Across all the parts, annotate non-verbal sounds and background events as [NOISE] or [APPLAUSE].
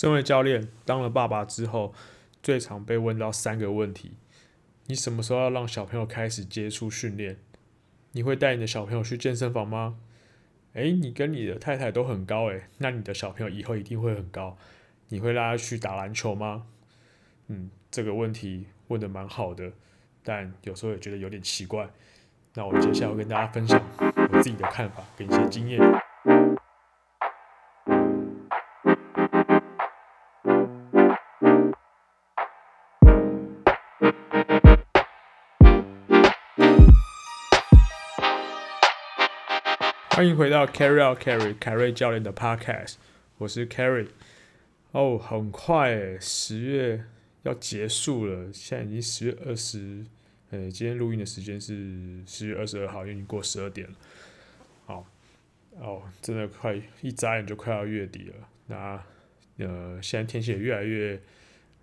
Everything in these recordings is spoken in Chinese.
身为教练，当了爸爸之后，最常被问到三个问题：你什么时候要让小朋友开始接触训练？你会带你的小朋友去健身房吗？诶，你跟你的太太都很高诶，那你的小朋友以后一定会很高。你会拉他去打篮球吗？嗯，这个问题问得蛮好的，但有时候也觉得有点奇怪。那我接下来会跟大家分享我自己的看法跟一些经验。欢迎回到 Carry Out Carry 凯瑞教练的 Podcast，我是 Carry。哦，很快，十月要结束了，现在已经十月二十，呃，今天录音的时间是十月二十二号，已经过十二点了。好，哦，真的快一眨眼就快要月底了。那呃，现在天气也越来越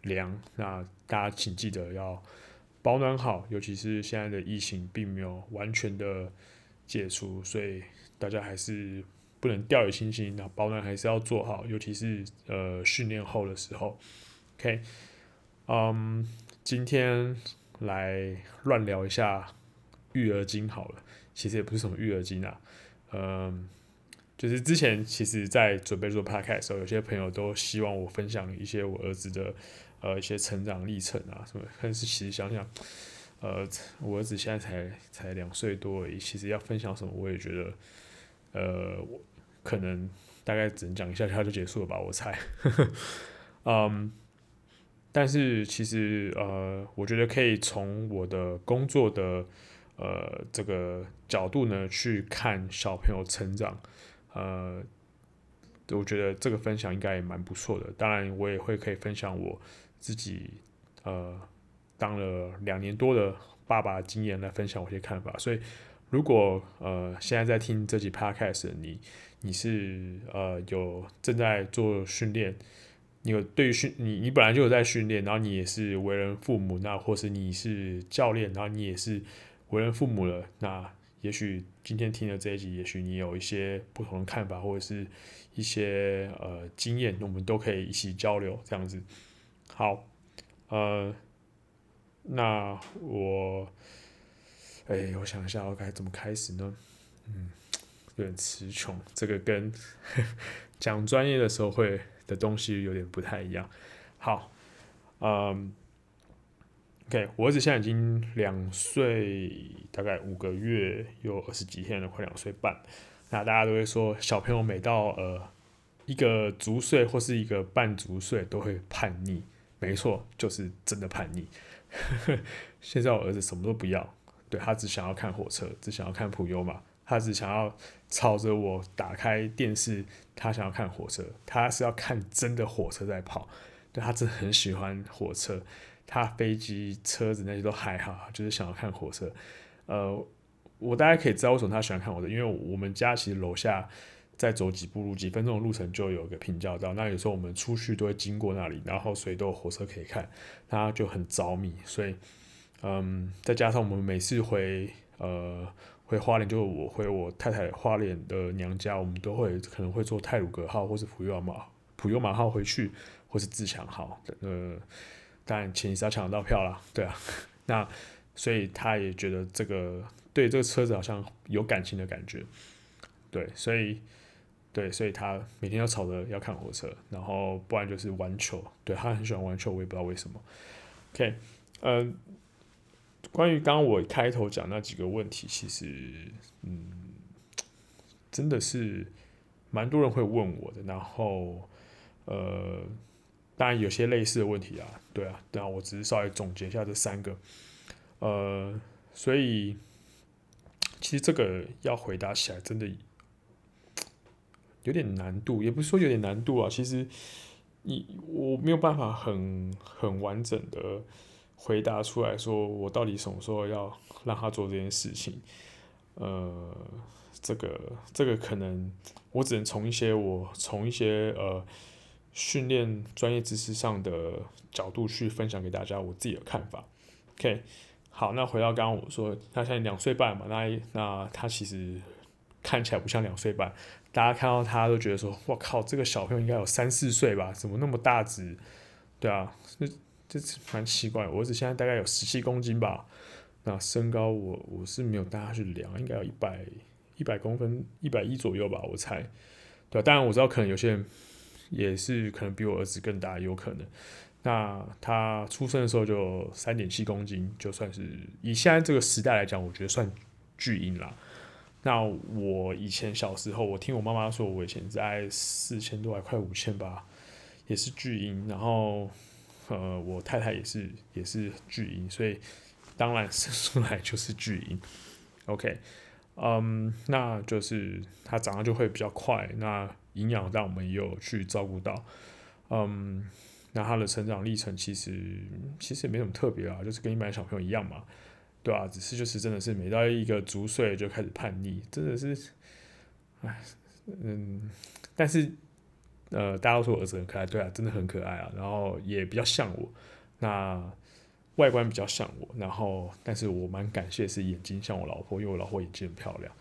凉，那大家请记得要保暖好，尤其是现在的疫情并没有完全的解除，所以。大家还是不能掉以轻心，那保暖还是要做好，尤其是呃训练后的时候。OK，嗯、今天来乱聊一下育儿经好了，其实也不是什么育儿经啊，嗯，就是之前其实在准备做 PPT 的时候，有些朋友都希望我分享一些我儿子的呃一些成长历程啊什么，但是其实想想，呃，我儿子现在才才两岁多而已，其实要分享什么，我也觉得。呃，我可能大概只能讲一下，他就结束了吧，我猜。[LAUGHS] 嗯，但是其实呃，我觉得可以从我的工作的呃这个角度呢去看小朋友成长。呃，我觉得这个分享应该也蛮不错的。当然，我也会可以分享我自己呃当了两年多的爸爸经验来分享我一些看法，所以。如果呃现在在听这集 podcast 的你，你是呃有正在做训练，你有对于训你你本来就有在训练，然后你也是为人父母，那或是你是教练，然后你也是为人父母了，那也许今天听的这一集，也许你有一些不同的看法，或者是一些呃经验，我们都可以一起交流这样子。好，呃，那我。哎、我想一下，我该怎么开始呢？嗯，有点词穷。这个跟 [LAUGHS] 讲专业的时候会的东西有点不太一样。好，嗯，OK，我儿子现在已经两岁，大概五个月又二十几天了，快两岁半。那大家都会说，小朋友每到呃一个足岁或是一个半足岁都会叛逆。没错，就是真的叛逆。[LAUGHS] 现在我儿子什么都不要。对，他只想要看火车，只想要看普悠玛，他只想要朝着我打开电视，他想要看火车，他是要看真的火车在跑。对，他真的很喜欢火车，他飞机、车子那些都还好，就是想要看火车。呃，我大概可以知道为什么他喜欢看火车，因为我们家其实楼下再走几步路、几分钟的路程就有个平交道，那有时候我们出去都会经过那里，然后所以都有火车可以看，他就很着迷，所以。嗯，再加上我们每次回呃回花莲，就是我回我太太花莲的娘家，我们都会可能会坐泰鲁阁号或是普悠玛普悠玛号回去，或是自强号。呃，当然前提是要抢得到票啦，对啊。[LAUGHS] 那所以他也觉得这个对这个车子好像有感情的感觉，对，所以对，所以他每天要吵着要看火车，然后不然就是玩球，对，他很喜欢玩球，我也不知道为什么。OK，嗯。关于刚刚我开头讲那几个问题，其实，嗯，真的是蛮多人会问我的。然后，呃，当然有些类似的问题啊，对啊，但我只是稍微总结一下这三个，呃，所以其实这个要回答起来真的有点难度，也不是说有点难度啊，其实你我没有办法很很完整的。回答出来说，我到底什么时候要让他做这件事情？呃，这个这个可能我只能从一些我从一些呃训练专业知识上的角度去分享给大家我自己的看法。OK，好，那回到刚刚我说，他现在两岁半嘛，那那他其实看起来不像两岁半，大家看到他都觉得说，我靠，这个小朋友应该有三四岁吧？怎么那么大只？对啊，这这蛮奇怪。我儿子现在大概有十七公斤吧，那身高我我是没有带他去量，应该有一百一百公分，一百一左右吧，我猜。对啊，当然我知道可能有些人也是可能比我儿子更大，有可能。那他出生的时候就三点七公斤，就算是以现在这个时代来讲，我觉得算巨婴啦。那我以前小时候，我听我妈妈说，我以前在四千多还快五千吧，也是巨婴。然后，呃，我太太也是也是巨婴，所以当然生出来就是巨婴。OK，嗯，那就是他长得就会比较快。那营养让我们也有去照顾到，嗯。那他的成长历程其实其实也没什么特别啊，就是跟一般小朋友一样嘛，对啊，只是就是真的是每到一个足岁就开始叛逆，真的是，唉，嗯，但是呃，大家都说我儿子很可爱，对啊，真的很可爱啊，然后也比较像我，那外观比较像我，然后但是我蛮感谢是眼睛像我老婆，因为我老婆眼睛很漂亮。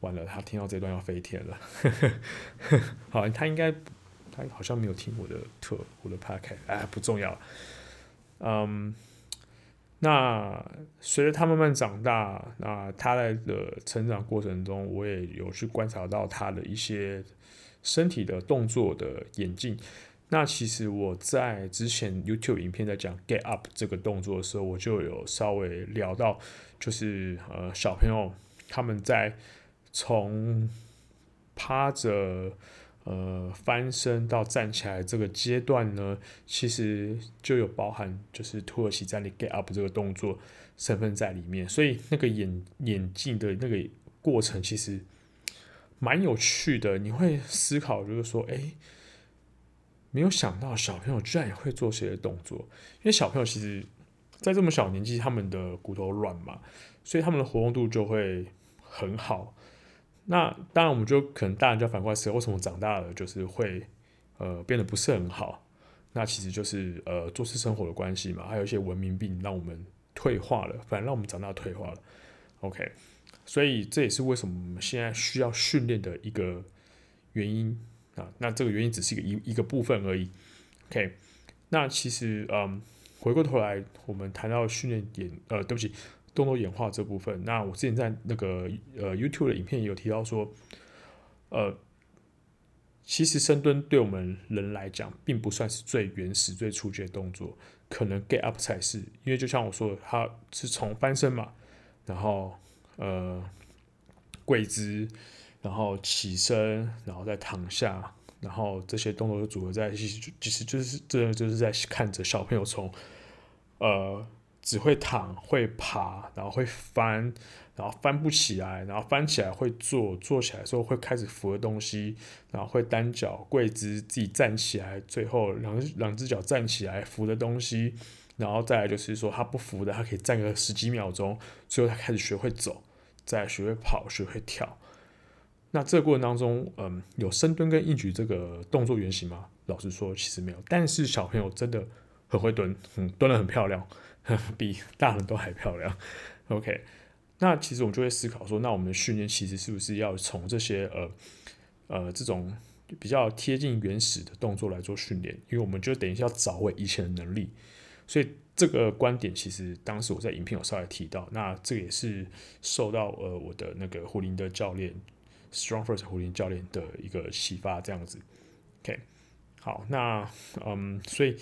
完了，他听到这段要飞天了，[LAUGHS] 好，他应该。他好像没有听我的特我的 podcast，哎，不重要。嗯，那随着他慢慢长大，那他在的成长过程中，我也有去观察到他的一些身体的动作的演进。那其实我在之前 YouTube 影片在讲 Get Up 这个动作的时候，我就有稍微聊到，就是呃小朋友他们在从趴着。呃，翻身到站起来这个阶段呢，其实就有包含就是土耳其站立 get up 这个动作成分在里面，所以那个演演进的那个过程其实蛮有趣的。你会思考，就是说，哎、没有想到小朋友居然也会做这些动作，因为小朋友其实，在这么小年纪，他们的骨头软嘛，所以他们的活动度就会很好。那当然，我们就可能大人就反过来思考，为什么长大了就是会呃变得不是很好？那其实就是呃坐式生活的关系嘛，还有一些文明病让我们退化了，反而让我们长大退化了。OK，所以这也是为什么我们现在需要训练的一个原因啊。那这个原因只是一个一一个部分而已。OK，那其实嗯回过头来，我们谈到训练点，呃，对不起。动作演化这部分，那我之前在那个呃 YouTube 的影片也有提到说，呃，其实深蹲对我们人来讲，并不算是最原始、最初级的动作，可能 Get Up 才是，因为就像我说的，它是从翻身嘛，然后呃跪姿，然后起身，然后再躺下，然后这些动作就组合在一起，其实就是这就是在看着小朋友从呃。只会躺，会爬，然后会翻，然后翻不起来，然后翻起来会坐，坐起来的时候会开始扶的东西，然后会单脚跪姿，自己站起来，最后两两只脚站起来扶的东西，然后再来就是说他不扶的，他可以站个十几秒钟，最后他开始学会走，在学会跑，学会跳。那这个过程当中，嗯，有深蹲跟硬举这个动作原型吗？老实说，其实没有。但是小朋友真的很会蹲，嗯，蹲得很漂亮。[LAUGHS] 比大人都还漂亮，OK。那其实我们就会思考说，那我们的训练其实是不是要从这些呃呃这种比较贴近原始的动作来做训练？因为我们就等一下要找回以前的能力。所以这个观点其实当时我在影片有稍微提到，那这也是受到呃我的那个胡林的教练 Strong First 胡林教练的一个启发，这样子。OK，好，那嗯，所以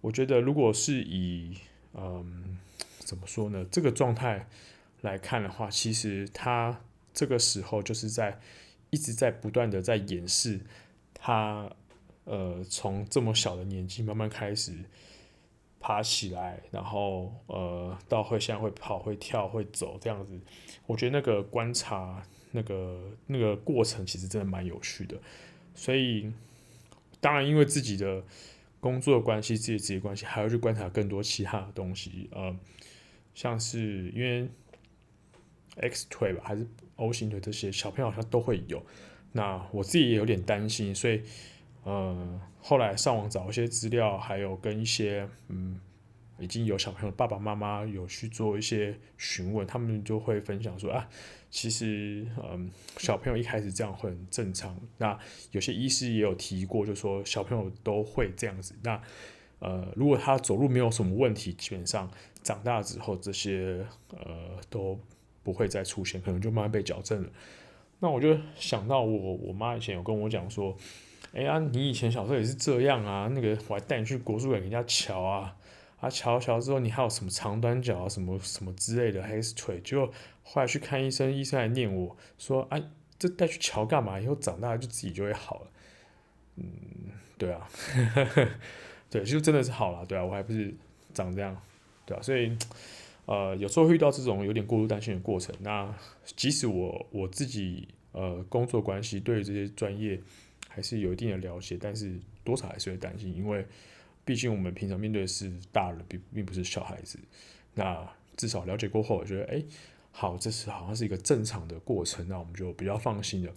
我觉得如果是以嗯，怎么说呢？这个状态来看的话，其实他这个时候就是在一直在不断的在演示他，呃，从这么小的年纪慢慢开始爬起来，然后呃，到会现在会跑、会跳、会走这样子。我觉得那个观察那个那个过程其实真的蛮有趣的。所以，当然因为自己的。工作的关系，自己职业关系，还要去观察更多其他的东西，呃，像是因为 X 腿吧，还是 O 型腿这些小朋友好像都会有。那我自己也有点担心，所以呃，后来上网找一些资料，还有跟一些嗯已经有小朋友爸爸妈妈有去做一些询问，他们就会分享说啊，其实嗯，小朋友一开始这样会很正常。那有些医师也有提过，就说小朋友都会这样子。那呃，如果他走路没有什么问题，基本上长大之后这些呃都不会再出现，可能就慢慢被矫正了。那我就想到我我妈以前有跟我讲说。哎呀，你以前小时候也是这样啊？那个我还带你去国术馆人家瞧啊，啊瞧瞧之后你还有什么长短脚啊，什么什么之类的，还是腿，结果后来去看医生，医生还念我说，哎，这带去瞧干嘛？以后长大就自己就会好了。嗯，对啊，[LAUGHS] 对，就真的是好了，对啊，我还不是长这样，对啊，所以呃，有时候遇到这种有点过度担心的过程。那即使我我自己呃工作关系，对这些专业。还是有一定的了解，但是多少还是会担心，因为毕竟我们平常面对的是大人，并并不是小孩子。那至少了解过后，我觉得哎，好，这是好像是一个正常的过程，那我们就比较放心了。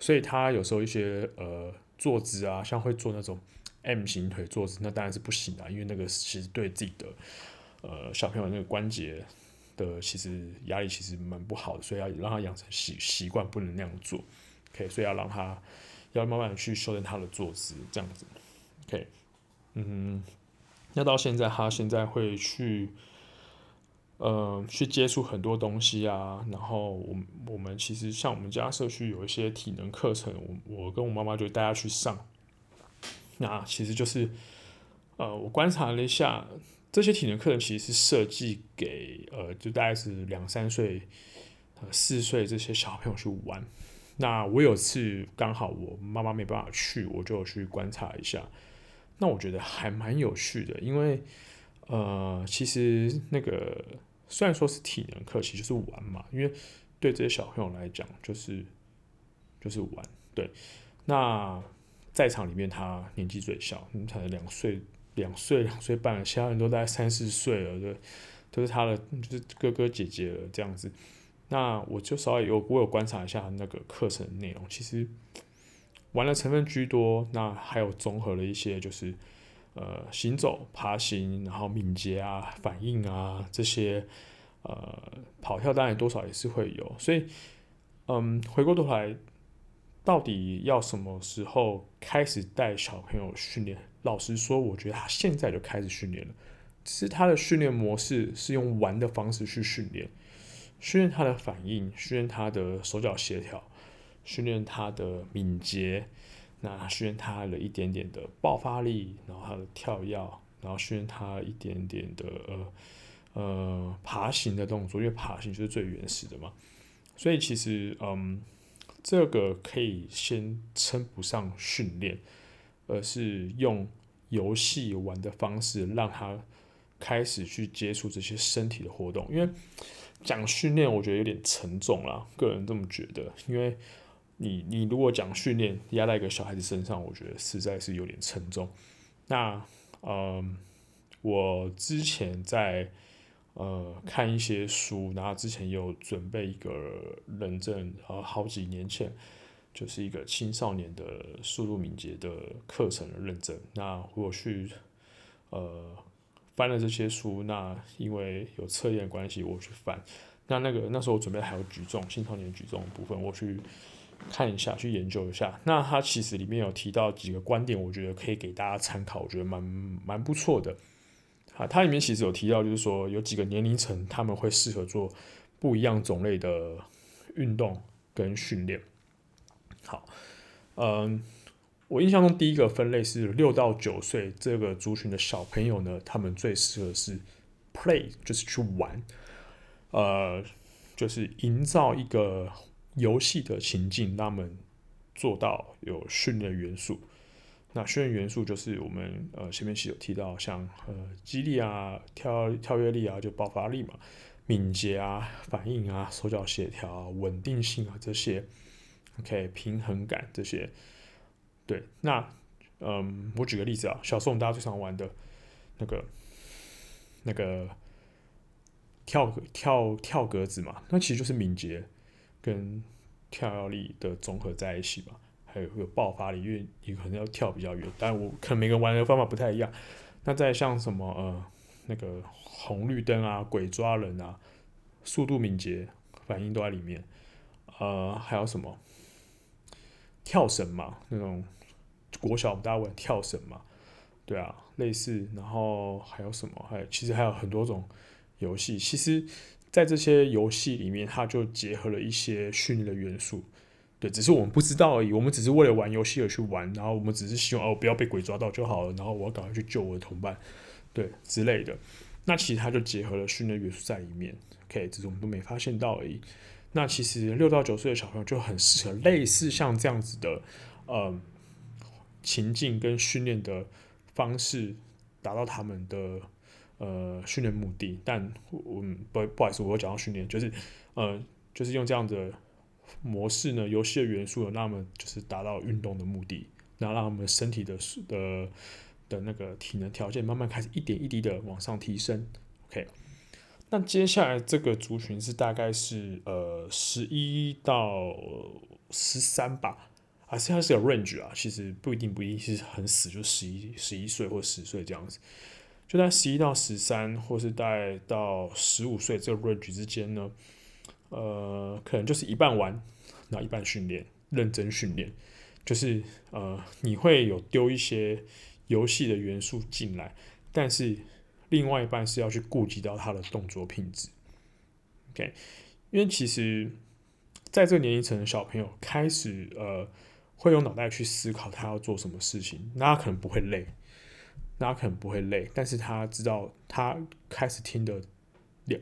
所以他有时候一些呃坐姿啊，像会做那种 M 型腿坐姿，那当然是不行的，因为那个其实对自己的呃小朋友那个关节的其实压力其实蛮不好的，所以要让他养成习习惯，不能那样做。OK，所以要让他。要慢慢去修正他的坐姿，这样子，OK，嗯，那到现在他现在会去，呃，去接触很多东西啊。然后我我们其实像我们家社区有一些体能课程，我我跟我妈妈就带他去上。那其实就是，呃，我观察了一下，这些体能课程其实是设计给呃，就大概是两三岁、呃四岁这些小朋友去玩。那我有次刚好我妈妈没办法去，我就去观察一下。那我觉得还蛮有趣的，因为呃，其实那个虽然说是体能课，其实就是玩嘛。因为对这些小朋友来讲，就是就是玩。对，那在场里面他年纪最小，才两岁、两岁、两岁半，其他人都在三四岁了，对，都是他的就是哥哥姐姐了这样子。那我就稍微有我有观察一下那个课程内容，其实玩的成分居多，那还有综合了一些就是呃行走、爬行，然后敏捷啊、反应啊这些，呃跑跳当然多少也是会有，所以嗯回过头来，到底要什么时候开始带小朋友训练？老实说，我觉得他现在就开始训练了，只是他的训练模式是用玩的方式去训练。训练他的反应，训练他的手脚协调，训练他的敏捷，那训练他的一点点的爆发力，然后他的跳跃，然后训练他一点点的呃呃爬行的动作，因为爬行就是最原始的嘛。所以其实嗯，这个可以先称不上训练，而是用游戏玩的方式让他开始去接触这些身体的活动，因为。讲训练，我觉得有点沉重啦，个人这么觉得。因为你，你如果讲训练压在一个小孩子身上，我觉得实在是有点沉重。那，嗯，我之前在呃看一些书，然后之前有准备一个认证，呃，好几年前就是一个青少年的速度敏捷的课程的认证。那我去，呃。翻了这些书，那因为有测验关系，我去翻。那那个那时候我准备还有举重，青少年举重的部分，我去看一下，去研究一下。那它其实里面有提到几个观点，我觉得可以给大家参考，我觉得蛮蛮不错的。啊，它里面其实有提到，就是说有几个年龄层他们会适合做不一样种类的运动跟训练。好，嗯。我印象中第一个分类是六到九岁这个族群的小朋友呢，他们最适合是 play，就是去玩，呃，就是营造一个游戏的情境，让他们做到有训练元素。那训练元素就是我们呃前面是有提到，像呃肌力啊、跳跳跃力啊、就爆发力嘛、敏捷啊、反应啊、手脚协调、稳定性啊这些，OK，平衡感这些。对，那嗯，我举个例子啊，小时候我们大家最常玩的那个那个跳跳跳格子嘛，那其实就是敏捷跟跳跃力的综合在一起嘛，还有会有爆发力，因为你可能要跳比较远，但我可能每个玩的方法不太一样。那再像什么呃那个红绿灯啊、鬼抓人啊、速度敏捷反应都在里面。呃，还有什么？跳绳嘛，那种国小我们大家玩跳绳嘛，对啊，类似。然后还有什么？还有其实还有很多种游戏。其实，在这些游戏里面，它就结合了一些训练的元素。对，只是我们不知道而已。我们只是为了玩游戏而去玩，然后我们只是希望哦，不要被鬼抓到就好了。然后我要赶快去救我的同伴，对之类的。那其实它就结合了训练元素在里面。OK，只是我们都没发现到而已。那其实六到九岁的小朋友就很适合类似像这样子的呃情境跟训练的方式，达到他们的呃训练目的。但我不不好意思，我讲到训练，就是呃就是用这样的模式呢，游戏的元素呢，让他们就是达到运动的目的，然后让他们身体的的的那个体能条件慢慢开始一点一滴的往上提升。OK。那接下来这个族群是大概是呃十一到十三吧，啊，现在是有 range 啊，其实不一定不一定是很死，就十一十一岁或十岁这样子，就在十一到十三，或是大概到十五岁这个 range 之间呢，呃，可能就是一半玩，然后一半训练，认真训练，就是呃你会有丢一些游戏的元素进来，但是。另外一半是要去顾及到他的动作品质，OK，因为其实在这个年龄层的小朋友开始呃会用脑袋去思考他要做什么事情，那他可能不会累，那他可能不会累，但是他知道他开始听得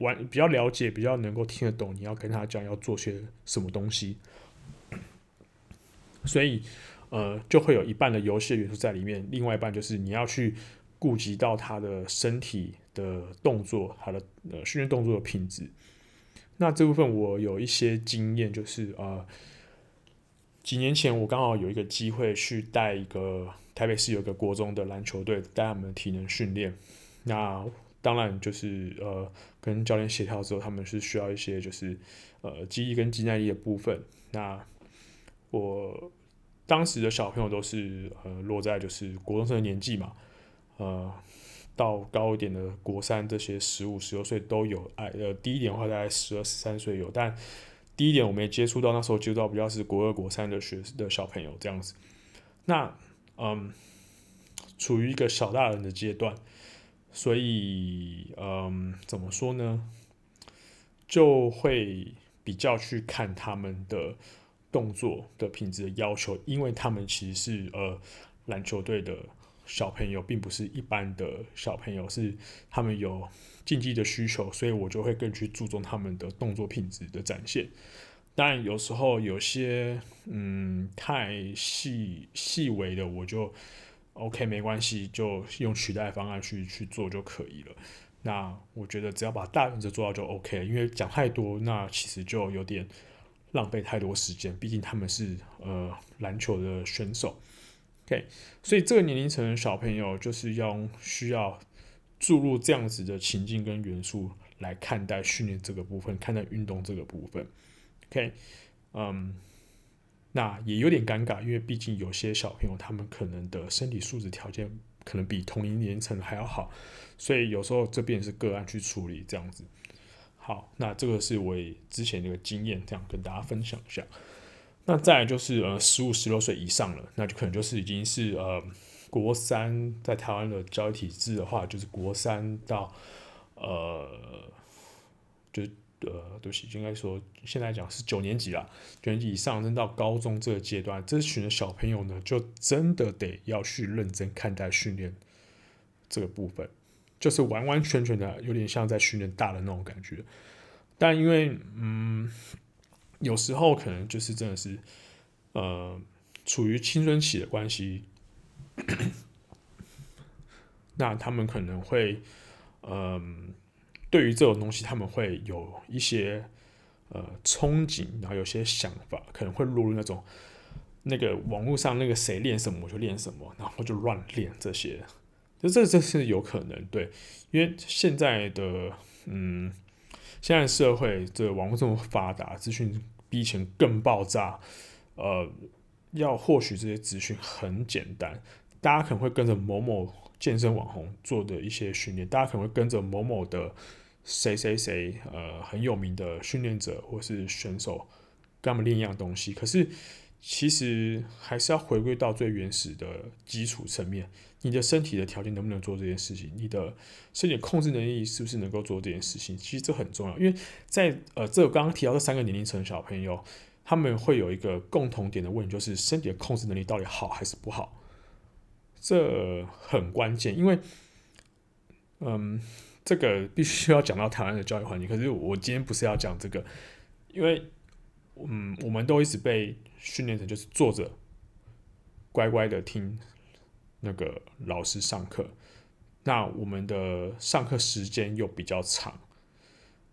完比较了解，比较能够听得懂你要跟他讲要做些什么东西，所以呃就会有一半的游戏的元素在里面，另外一半就是你要去。顾及到他的身体的动作，他的呃训练动作的品质。那这部分我有一些经验，就是呃几年前我刚好有一个机会去带一个台北市有个国中的篮球队，带他们体能训练。那当然就是呃跟教练协调之后，他们是需要一些就是呃肌力跟肌耐力的部分。那我当时的小朋友都是呃落在就是国中生的年纪嘛。呃，到高一点的国三，这些十五、十六岁都有。哎，呃，低一点的话，大概十二、十三岁有。但第一点我没接触到，那时候接触到比较是国二、国三的学的小朋友这样子。那嗯，处于一个小大人的阶段，所以嗯，怎么说呢？就会比较去看他们的动作的品质的要求，因为他们其实是呃篮球队的。小朋友并不是一般的小朋友，是他们有竞技的需求，所以我就会更去注重他们的动作品质的展现。但有时候有些嗯太细细微的，我就 OK 没关系，就用取代方案去去做就可以了。那我觉得只要把大原则做到就 OK，因为讲太多，那其实就有点浪费太多时间。毕竟他们是呃篮球的选手。OK，所以这个年龄层的小朋友就是要需要注入这样子的情境跟元素来看待训练这个部分，看待运动这个部分。OK，嗯，那也有点尴尬，因为毕竟有些小朋友他们可能的身体素质条件可能比同龄年龄层还要好，所以有时候这边是个案去处理这样子。好，那这个是我之前那个经验，这样跟大家分享一下。那再就是呃十五十六岁以上了，那就可能就是已经是呃国三，在台湾的教育体制的话，就是国三到呃就呃对不起，应该说现在讲是九年级了，九年级以上升到高中这个阶段，这群的小朋友呢，就真的得要去认真看待训练这个部分，就是完完全全的有点像在训练大的那种感觉，但因为嗯。有时候可能就是真的是，呃，处于青春期的关系，那他们可能会，嗯、对于这种东西，他们会有一些呃憧憬，然后有些想法，可能会落入那种那个网络上那个谁练什么我就练什么，然后就乱练这些，就这这是有可能对，因为现在的嗯，现在社会这个网络这么发达，资讯。比以前更爆炸，呃，要获取这些资讯很简单，大家可能会跟着某某健身网红做的一些训练，大家可能会跟着某某的谁谁谁呃很有名的训练者或是选手跟他们练一样东西，可是其实还是要回归到最原始的基础层面，你的身体的条件能不能做这件事情？你的身体控制能力是不是能够做这件事情？其实这很重要，因为在呃这刚刚提到这三个年龄层的小朋友，他们会有一个共同点的问题，就是身体的控制能力到底好还是不好？这很关键，因为，嗯，这个必须要讲到台湾的教育环境。可是我今天不是要讲这个，因为，嗯，我们都一直被训练成就是坐着，乖乖的听那个老师上课。那我们的上课时间又比较长，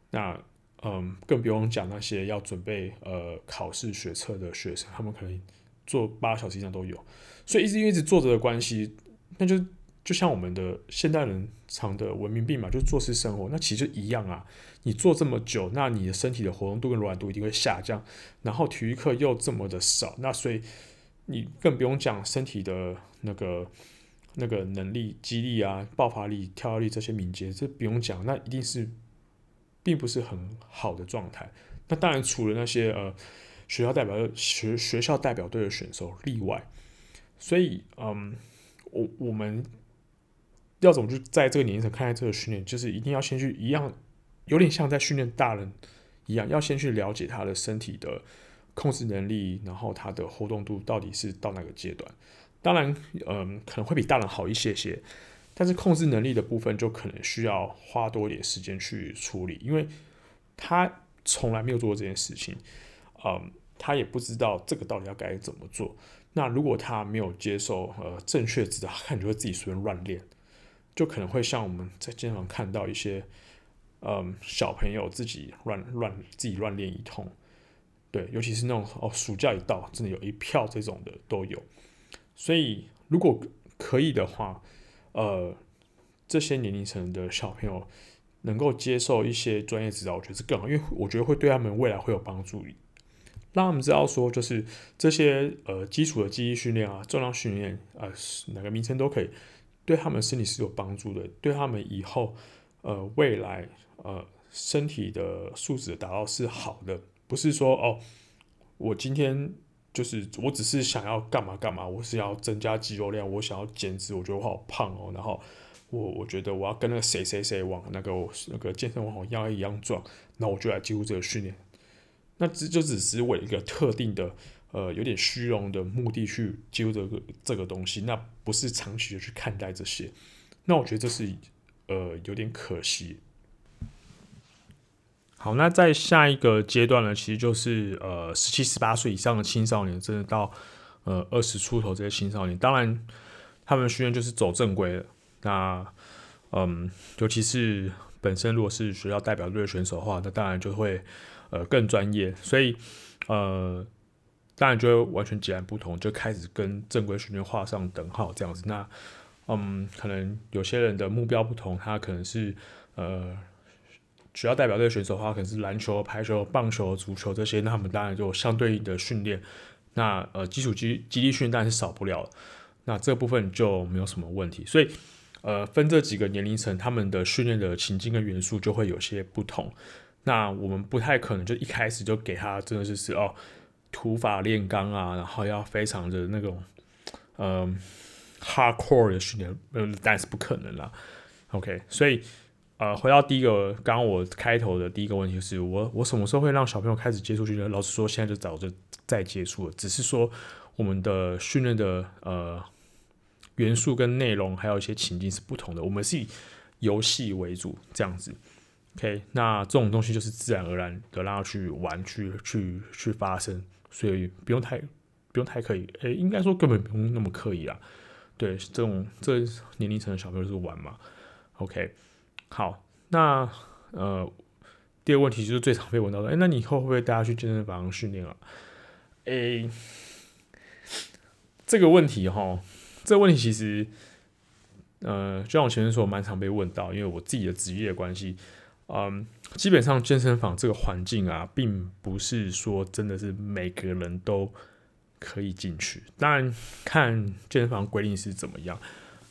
那，嗯，更不用讲那些要准备呃考试学测的学生，他们可能坐八小时以上都有。所以一直一直坐着的关系，那就就像我们的现代人常的文明病嘛，就是坐式生活，那其实一样啊。你坐这么久，那你的身体的活动度跟柔软度一定会下降，然后体育课又这么的少，那所以你更不用讲身体的那个那个能力、肌力啊、爆发力、跳跃力这些敏捷，这不用讲，那一定是并不是很好的状态。那当然除了那些呃学校代表学学校代表队的选手例外。所以，嗯，我我们要怎么去在这个年龄层看待这个训练，就是一定要先去一样，有点像在训练大人一样，要先去了解他的身体的控制能力，然后他的活动度到底是到哪个阶段。当然，嗯，可能会比大人好一些些，但是控制能力的部分就可能需要花多一点时间去处理，因为他从来没有做过这件事情，嗯，他也不知道这个到底要该怎么做。那如果他没有接受呃正确指导，他可能就会自己随便乱练，就可能会像我们在经常看到一些嗯小朋友自己乱乱自己乱练一通，对，尤其是那种哦暑假一到，真的有一票这种的都有。所以如果可以的话，呃，这些年龄层的小朋友能够接受一些专业指导，我觉得是更好，因为我觉得会对他们未来会有帮助。让他们知道说，就是这些呃基础的记忆训练啊、重量训练啊，哪个名称都可以，对他们身体是有帮助的，对他们以后呃未来呃身体的素质达到是好的，不是说哦，我今天就是我只是想要干嘛干嘛，我是要增加肌肉量，我想要减脂，我觉得我好胖哦，然后我我觉得我要跟那个谁谁谁往那个那个健身网红一样一样壮，那我就来记录这个训练。那这就只是为了一个特定的，呃，有点虚荣的目的去接触这个这个东西，那不是长期的去看待这些。那我觉得这是呃有点可惜。好，那在下一个阶段呢，其实就是呃十七、十八岁以上的青少年，真的到呃二十出头这些青少年，当然他们训练就是走正规的。那嗯，尤其是本身如果是学校代表队的选手的话，那当然就会。呃，更专业，所以呃，当然就会完全截然不同，就开始跟正规训练画上等号这样子。那嗯，可能有些人的目标不同，他可能是呃，学校代表队选手的话，可能是篮球、排球、棒球、足球这些，那他们当然就相对应的训练。那呃，基础基基地训练当然是少不了，那这部分就没有什么问题。所以呃，分这几个年龄层，他们的训练的情境跟元素就会有些不同。那我们不太可能就一开始就给他真的是是哦，土法炼钢啊，然后要非常的那种嗯 hardcore 的训练，嗯，但是不可能啦。OK，所以呃，回到第一个，刚刚我开头的第一个问题就是我我什么时候会让小朋友开始接触训练？老师说，现在就早就在接触了，只是说我们的训练的呃元素跟内容还有一些情境是不同的，我们是以游戏为主这样子。OK，那这种东西就是自然而然的让他去玩，去去去发生，所以不用太不用太刻意，诶，应该说根本不用那么刻意啦。对，这种这年龄层的小朋友是玩嘛。OK，好，那呃，第二个问题就是最常被问到的，诶，那你以后会不会带他去健身房训练啊？诶，这个问题哈，这个问题其实呃，就像我前面说，蛮常被问到，因为我自己的职业关系。嗯，基本上健身房这个环境啊，并不是说真的是每个人都可以进去。当然，看健身房规定是怎么样。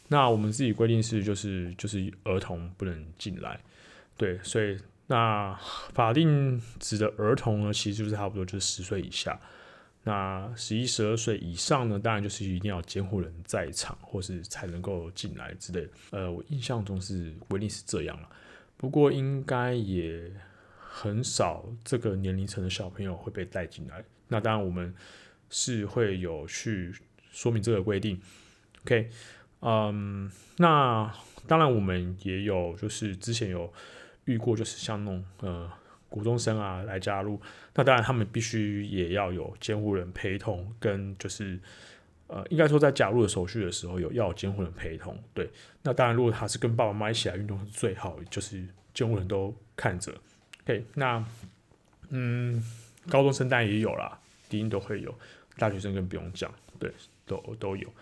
那我们自己规定是就是就是儿童不能进来，对，所以那法定指的儿童呢，其实就是差不多就是十岁以下。那十一、十二岁以上呢，当然就是一定要监护人在场，或是才能够进来之类。呃，我印象中是规定是这样了，不过应该也很少这个年龄层的小朋友会被带进来。那当然我们是会有去说明这个规定。OK，嗯，那当然我们也有就是之前有遇过，就是像那种呃。国中生啊来加入，那当然他们必须也要有监护人陪同，跟就是呃，应该说在加入的手续的时候有要有监护人陪同。对，那当然如果他是跟爸爸妈妈一起来运动是最好，就是监护人都看着。OK，那嗯，高中生当然也有啦，一定都会有，大学生更不用讲，对，都都有。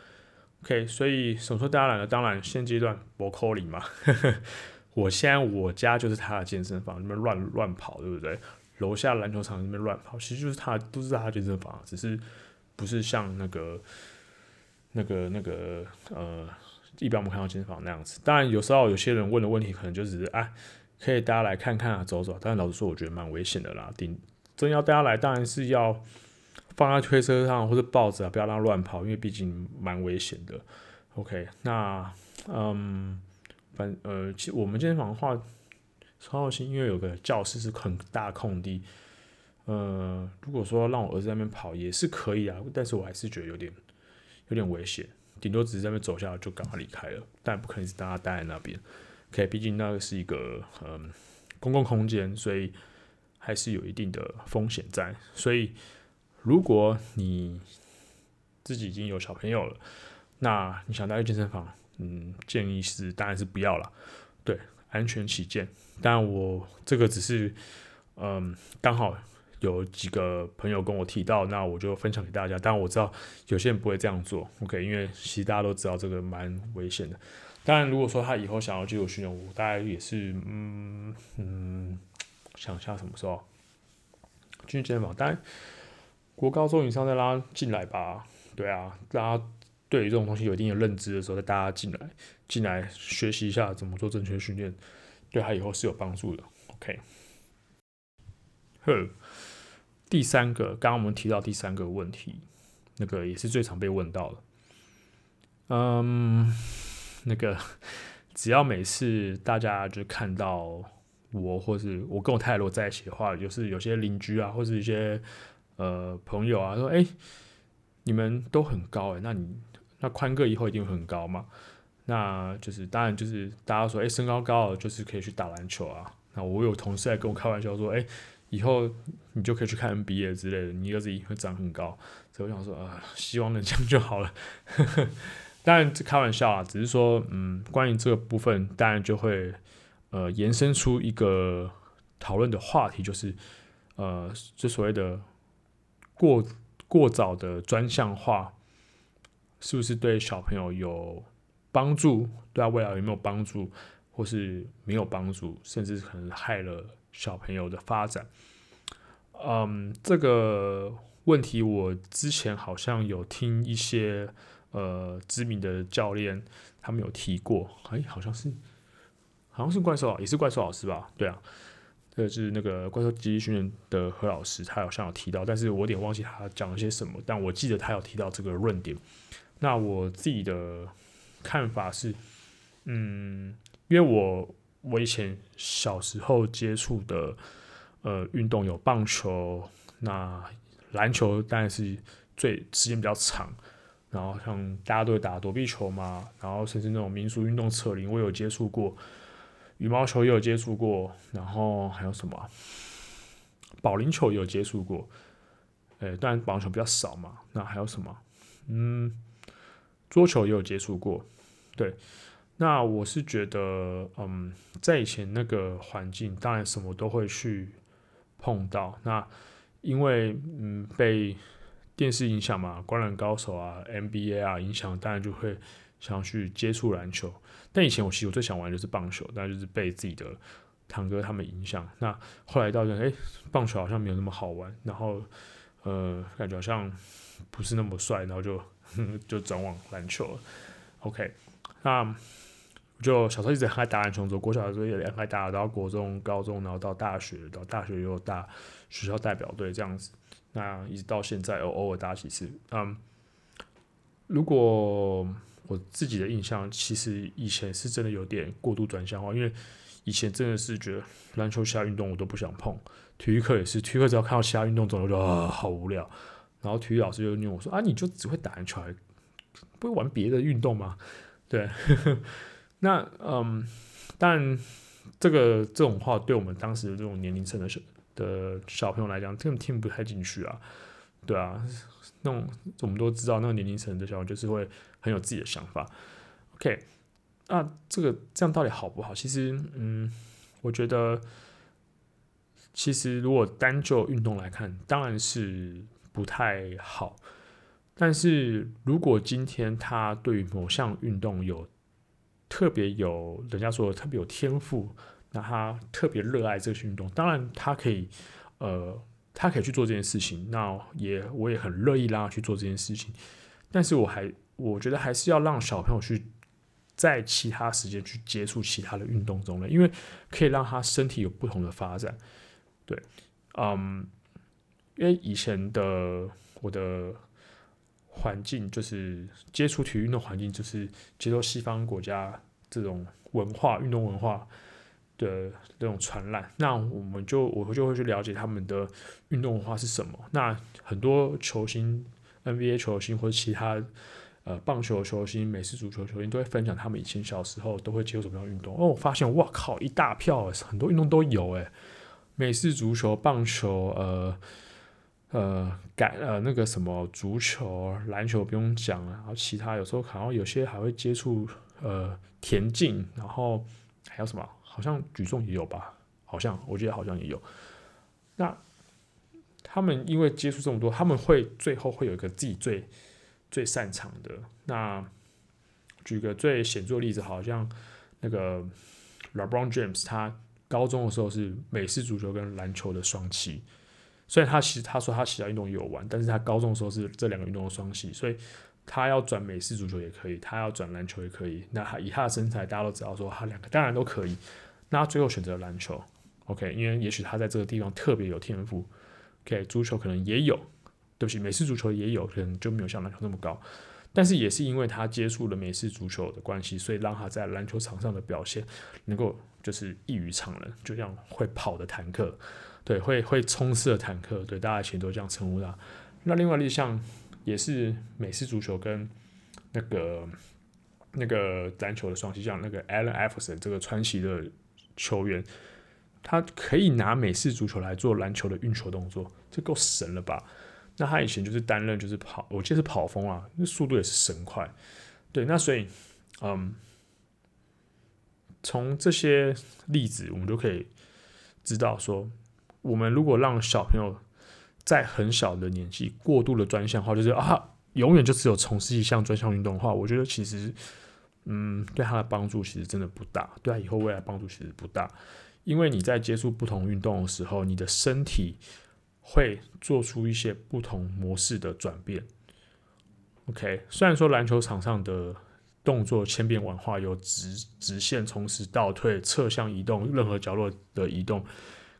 OK，所以什么时候带他来呢？当然现阶段不可能嘛。[LAUGHS] 我现在我家就是他的健身房，那边乱乱跑，对不对？楼下篮球场那边乱跑，其实就是他都是他的健身房，只是不是像那个那个那个呃，一般我们看到健身房那样子。当然，有时候有些人问的问题，可能就只是啊，可以大家来看看啊，走走。但是老实说，我觉得蛮危险的啦。顶真要大家来，当然是要放在推车上或者抱着啊，不要让他乱跑，因为毕竟蛮危险的。OK，那嗯。反呃，其实我们健身房的话，超好心，因为有个教室是很大空地。呃，如果说让我儿子在那边跑也是可以啊，但是我还是觉得有点有点危险，顶多只是在那边走下来就赶快离开了，但不可能是大家待在那边。OK，毕竟那个是一个嗯、公共空间，所以还是有一定的风险在。所以如果你自己已经有小朋友了，那你想待在健身房？嗯，建议是当然是不要了，对，安全起见。但我这个只是，嗯，刚好有几个朋友跟我提到，那我就分享给大家。当然我知道有些人不会这样做，OK，因为其实大家都知道这个蛮危险的。当然，如果说他以后想要继续训练，我大概也是，嗯嗯，想一下什么时候进健身房。当然，国高中以上再拉进来吧，对啊，大家。对于这种东西有一定的认知的时候，再大家进来进来学习一下怎么做正确训练，对他以后是有帮助的。OK，呵，第三个，刚刚我们提到第三个问题，那个也是最常被问到的。嗯，那个只要每次大家就看到我，或是我跟我太太如果在一起的话，就是有些邻居啊，或是一些呃朋友啊，说：“哎，你们都很高哎，那你？”那宽个以后一定会很高嘛？那就是当然就是大家说，哎，身高高了就是可以去打篮球啊。那我有同事来跟我开玩笑说，哎，以后你就可以去看 NBA 之类的，你儿子会长很高。所以我想说啊，希望能这样就好了。[LAUGHS] 当然这开玩笑啊，只是说，嗯，关于这个部分，当然就会呃延伸出一个讨论的话题，就是呃，就所谓的过过早的专项化。是不是对小朋友有帮助？对他未来有没有帮助，或是没有帮助，甚至可能害了小朋友的发展？嗯，这个问题我之前好像有听一些呃知名的教练他们有提过，哎，好像是好像是怪兽，也是怪兽老师吧？对啊，这是那个怪兽基地训练的何老师，他好像有提到，但是我有点忘记他讲了些什么，但我记得他有提到这个论点。那我自己的看法是，嗯，因为我我以前小时候接触的呃运动有棒球，那篮球当然是最时间比较长，然后像大家都会打躲避球嘛，然后甚至那种民俗运动扯铃我有接触过，羽毛球也有接触过，然后还有什么保龄球也有接触过，诶，当然保龄球比较少嘛，那还有什么？嗯。桌球也有接触过，对，那我是觉得，嗯，在以前那个环境，当然什么都会去碰到。那因为嗯被电视影响嘛，灌篮高手啊、NBA 啊影响，当然就会想去接触篮球。但以前我其实我最想玩就是棒球，但就是被自己的堂哥他们影响。那后来到现哎，棒球好像没有那么好玩，然后呃，感觉好像不是那么帅，然后就。[LAUGHS] 就转往篮球了，OK，那就小时候一直很爱打篮球，从国小的时候也很爱打，然后国中、高中，然后到大学，到大学又打学校代表队这样子。那一直到现在，偶偶尔打几次。嗯，如果我自己的印象，其实以前是真的有点过度转向化，因为以前真的是觉得篮球其他运动我都不想碰，体育课也是，体育课只要看到其他运动，总觉得啊好无聊。然后体育老师就念我说：“啊，你就只会打篮球，还不会玩别的运动吗？”对。那嗯，但这个这种话对我们当时的这种年龄层的小的小朋友来讲，根本听不太进去啊，对啊，那种我们都知道，那个年龄层的小朋友就是会很有自己的想法。OK，那这个这样到底好不好？其实，嗯，我觉得，其实如果单就运动来看，当然是不太好。但是如果今天他对某项运动有特别有人家说特别有天赋，那他特别热爱这个运动，当然他可以，呃，他可以去做这件事情。那也我也很乐意让他去做这件事情，但是我还我觉得还是要让小朋友去在其他时间去接触其他的运动种类，因为可以让他身体有不同的发展。对，嗯，因为以前的我的。环境就是接触体育运动环境，就是接受西方国家这种文化、运动文化的这种传染。那我们就我就会去了解他们的运动文化是什么。那很多球星、NBA 球星或者其他呃棒球球星、美式足球球星都会分享他们以前小时候都会接触什么样的运动。哦，我发现哇靠，一大票，很多运动都有诶，美式足球、棒球，呃。呃，改呃那个什么足球、篮球不用讲了，然后其他有时候好像有些还会接触呃田径，然后还有什么？好像举重也有吧？好像我觉得好像也有。那他们因为接触这么多，他们会最后会有一个自己最最擅长的。那举个最显著的例子，好像那个 LeBron James，他高中的时候是美式足球跟篮球的双栖。虽然他其实他说他其他运动也有玩，但是他高中的时候是这两个运动的双系，所以他要转美式足球也可以，他要转篮球也可以。那他以他的身材，大家都知道说他两个当然都可以。那他最后选择篮球，OK，因为也许他在这个地方特别有天赋。OK，足球可能也有，对不起，美式足球也有，可能就没有像篮球那么高。但是也是因为他接触了美式足球的关系，所以让他在篮球场上的表现能够就是异于常人，就像会跑的坦克。对，会会冲刺的坦克，对，大家以前都这样称呼他。那另外一项也是美式足球跟那个那个篮球的双栖，像那个 Allen Iverson 这个传奇的球员，他可以拿美式足球来做篮球的运球动作，这够神了吧？那他以前就是担任就是跑，我记得是跑锋啊，那速度也是神快。对，那所以嗯，从这些例子我们就可以知道说。我们如果让小朋友在很小的年纪过度的专项化，就是啊，永远就只有从事一项专项运动的话，我觉得其实，嗯，对他的帮助其实真的不大，对他以后未来帮助其实不大，因为你在接触不同运动的时候，你的身体会做出一些不同模式的转变。OK，虽然说篮球场上的动作千变万化，有直直线冲刺、倒退、侧向移动、任何角落的移动。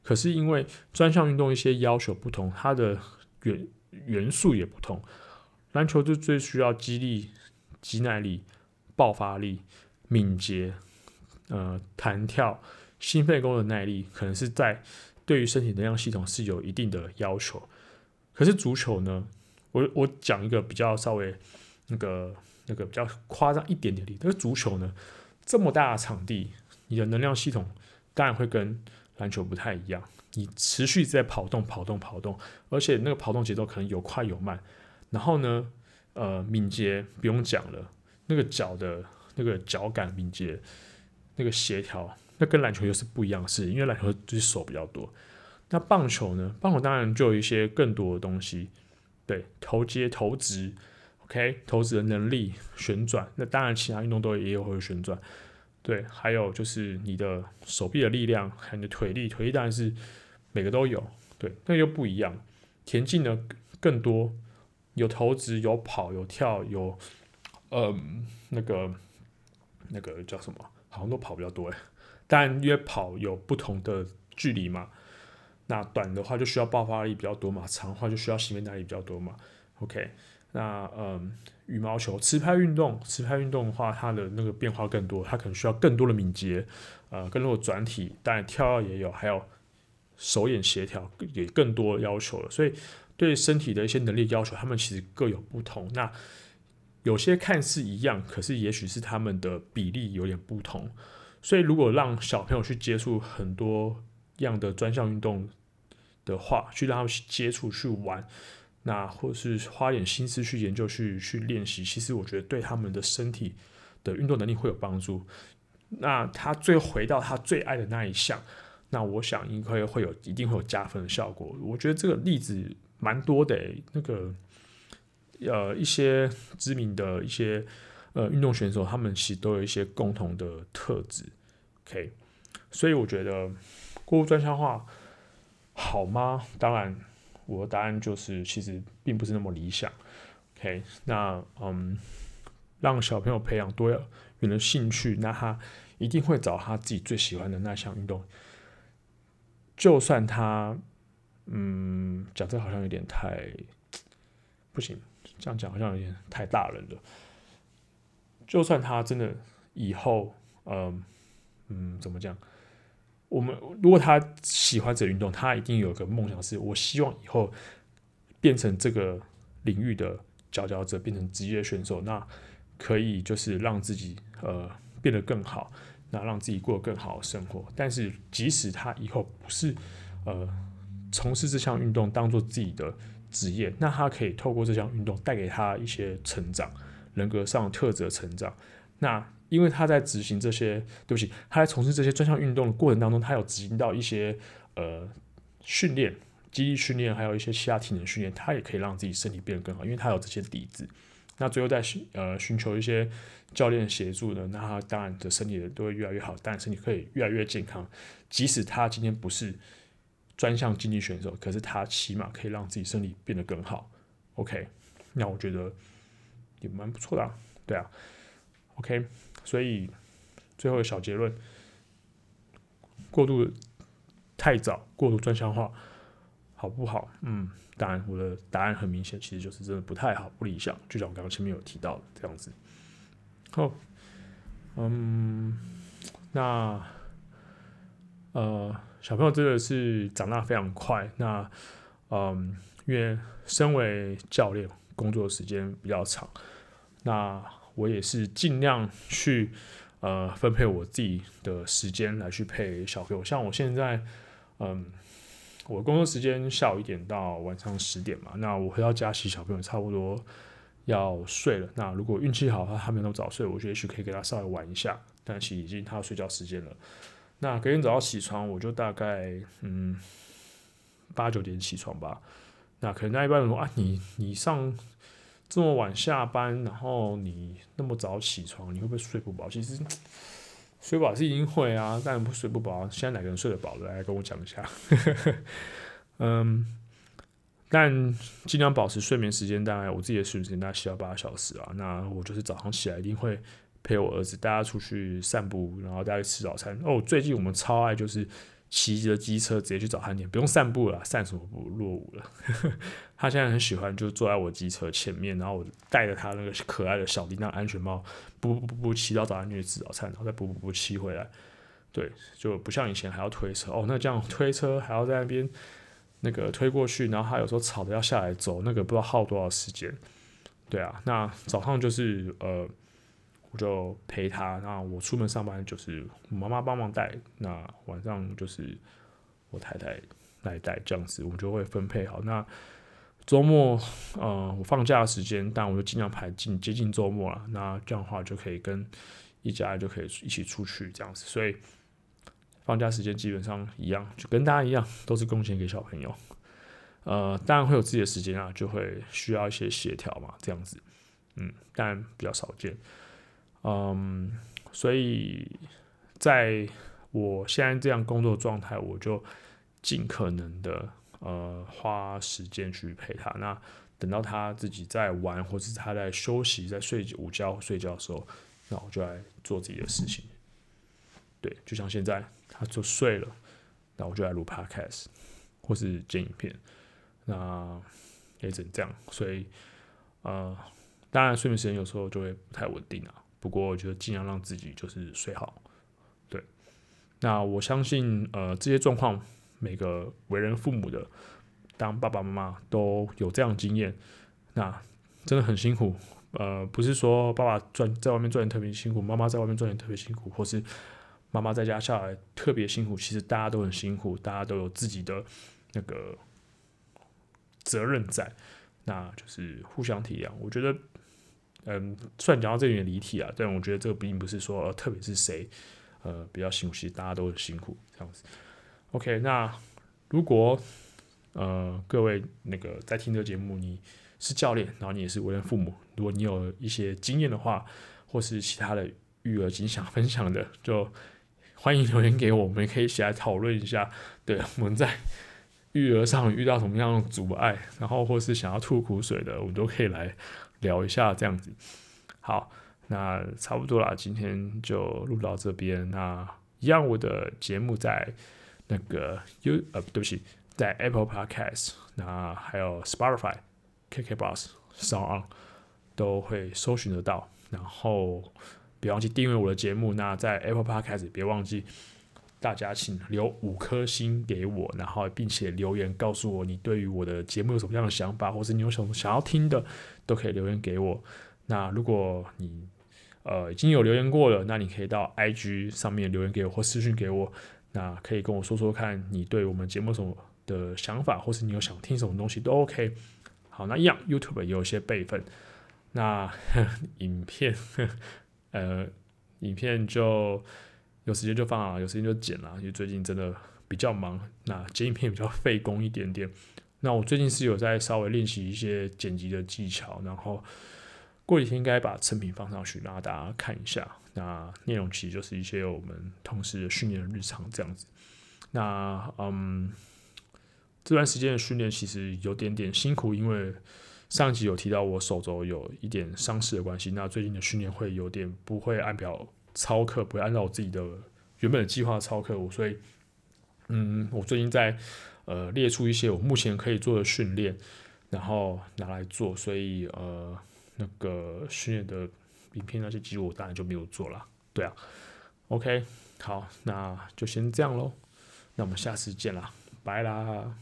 可是因为专项运动一些要求不同，它的元元素也不同。篮球就最需要肌力、肌耐力、爆发力、敏捷、呃弹跳、心肺功能耐力，可能是在对于身体能量系统是有一定的要求。可是足球呢，我我讲一个比较稍微那个那个比较夸张一点点的例子，但是足球呢，这么大的场地，你的能量系统当然会跟篮球不太一样，你持续在跑动、跑动、跑动，而且那个跑动节奏可能有快有慢。然后呢，呃，敏捷不用讲了，那个脚的那个脚感敏捷，那个协调，那跟篮球又是不一样的事，因为篮球就是手比较多。那棒球呢？棒球当然就有一些更多的东西，对，投接、投掷，OK，投掷的能力、旋转。那当然，其他运动都也有会旋转。对，还有就是你的手臂的力量，还有你的腿力，腿力当然是每个都有，对，那又不一样。田径呢更多，有投掷，有跑，有跳，有呃那个那个叫什么，好像都跑比较多诶。但约跑有不同的距离嘛，那短的话就需要爆发力比较多嘛，长的话就需要心肺耐力比较多嘛。OK，那嗯，羽毛球持拍运动，持拍运动的话，它的那个变化更多，它可能需要更多的敏捷，呃，更多的转体，当然跳跃也有，还有手眼协调也更多要求了。所以对身体的一些能力要求，他们其实各有不同。那有些看似一样，可是也许是他们的比例有点不同。所以，如果让小朋友去接触很多样的专项运动的话，去让他们去接触、去玩，那或是花点心思去研究、去去练习，其实我觉得对他们的身体的运动能力会有帮助。那他最回到他最爱的那一项，那我想应该会有一定会有加分的效果。我觉得这个例子蛮多的，那个呃一些知名的一些。呃，运动选手他们其实都有一些共同的特质，OK，所以我觉得过度专项化好吗？当然，我的答案就是其实并不是那么理想，OK，那嗯，让小朋友培养多元的兴趣，那他一定会找他自己最喜欢的那项运动，就算他嗯讲这好像有点太不行，这样讲好像有点太大人了。就算他真的以后，嗯嗯，怎么讲？我们如果他喜欢这运动，他一定有个梦想，是我希望以后变成这个领域的佼佼者，变成职业选手，那可以就是让自己呃变得更好，那让自己过更好的生活。但是即使他以后不是呃从事这项运动当做自己的职业，那他可以透过这项运动带给他一些成长。人格上特质的成长，那因为他在执行这些，对不起，他在从事这些专项运动的过程当中，他有执行到一些呃训练、肌力训练，还有一些其他体能训练，他也可以让自己身体变得更好，因为他有这些底子。那最后再寻呃寻求一些教练协助呢，那他当然的身体都会越来越好，当然身体可以越来越健康。即使他今天不是专项竞技选手，可是他起码可以让自己身体变得更好。OK，那我觉得。也蛮不错的啊，对啊，OK，所以最后的小结论：过度太早，过度专项化好不好？嗯，当然，我的答案很明显，其实就是真的不太好，不理想。就像我刚刚前面有提到的这样子。好，嗯，那呃，小朋友真的是长大非常快。那嗯，因为身为教练。工作时间比较长，那我也是尽量去呃分配我自己的时间来去陪小朋友。像我现在，嗯，我工作时间下午一点到晚上十点嘛，那我回到家洗小朋友差不多要睡了。那如果运气好的话，他没那么早睡，我觉得也许可以给他稍微玩一下。但是已经他睡觉时间了。那隔天早上起床，我就大概嗯八九点起床吧。那可能那一般人说啊，你你上这么晚下班，然后你那么早起床，你会不会睡不饱？其实睡不饱是一定会啊，但不睡不饱。现在哪个人睡得饱的？来跟我讲一下。[LAUGHS] 嗯，但尽量保持睡眠时间，大概我自己的睡眠时间大概七到八小时啊。那我就是早上起来一定会陪我儿子，大家出去散步，然后大家吃早餐。哦，最近我们超爱就是。骑着机车直接去找早餐店，不用散步了，散什么步？落伍了。[LAUGHS] 他现在很喜欢，就坐在我机车前面，然后我带着他那个可爱的小叮当安全帽，不不不不骑到早餐店去吃早餐，然后再不不不骑回来。对，就不像以前还要推车哦。那这样推车还要在那边那个推过去，然后他有时候吵着要下来走，那个不知道耗多少时间。对啊，那早上就是呃。我就陪他，那我出门上班就是妈妈帮忙带，那晚上就是我太太来带，这样子我们就会分配好。那周末，呃，我放假的时间，但我就尽量排近接近周末了。那这样的话就可以跟一家就可以一起出去这样子，所以放假时间基本上一样，就跟大家一样，都是贡献给小朋友。呃，当然会有自己的时间啊，就会需要一些协调嘛，这样子，嗯，但比较少见。嗯，所以在我现在这样工作状态，我就尽可能的呃花时间去陪他。那等到他自己在玩，或是他在休息、在睡午觉、睡觉的时候，那我就来做自己的事情。对，就像现在他就睡了，那我就来录 podcast 或是剪影片，那也只能这样。所以，呃，当然睡眠时间有时候就会不太稳定啊。不过我觉得尽量让自己就是睡好。对，那我相信呃这些状况，每个为人父母的，当爸爸妈妈都有这样经验，那真的很辛苦。呃，不是说爸爸赚在外面赚钱特别辛苦，妈妈在外面赚钱特别辛苦，或是妈妈在家下来特别辛苦。其实大家都很辛苦，大家都有自己的那个责任在，那就是互相体谅。我觉得，嗯，虽然讲到这里有点离题啊，但我觉得这个并不是说，特别是谁呃比较辛苦，其实大家都很辛苦这样子。OK，那如果呃各位那个在听这个节目，你是教练，然后你也是为人父母。如果你有一些经验的话，或是其他的育儿经想分享的，就欢迎留言给我，们可以一起来讨论一下。对，我们在育儿上遇到什么样的阻碍，然后或是想要吐苦水的，我们都可以来聊一下这样子。好，那差不多啦，今天就录到这边。那一样，我的节目在那个 You 呃，对不起，在 Apple Podcast，那还有 Spotify。KKBOX、SoundOn 都会搜寻得到，然后别忘记订阅我的节目。那在 Apple Podcast 别忘记大家请留五颗星给我，然后并且留言告诉我你对于我的节目有什么样的想法，或是你有什么想要听的，都可以留言给我。那如果你呃已经有留言过了，那你可以到 IG 上面留言给我或私讯给我，那可以跟我说说看你对我们节目什么的想法，或是你有想听什么东西都 OK。好，那一样，YouTube 也有一些备份。那 [LAUGHS] 影片，呃，影片就有时间就放啊，有时间就剪了。因为最近真的比较忙，那剪影片比较费工一点点。那我最近是有在稍微练习一些剪辑的技巧，然后过几天应该把成品放上去，让大家看一下。那内容其实就是一些我们同事的训练日常这样子。那嗯。这段时间的训练其实有点点辛苦，因为上集有提到我手肘有一点伤势的关系，那最近的训练会有点不会按表操课，不会按照我自己的原本的计划操课，我所以，嗯，我最近在呃列出一些我目前可以做的训练，然后拿来做，所以呃那个训练的影片那些记录我当然就没有做了，对啊，OK，好，那就先这样喽，那我们下次见啦，拜啦。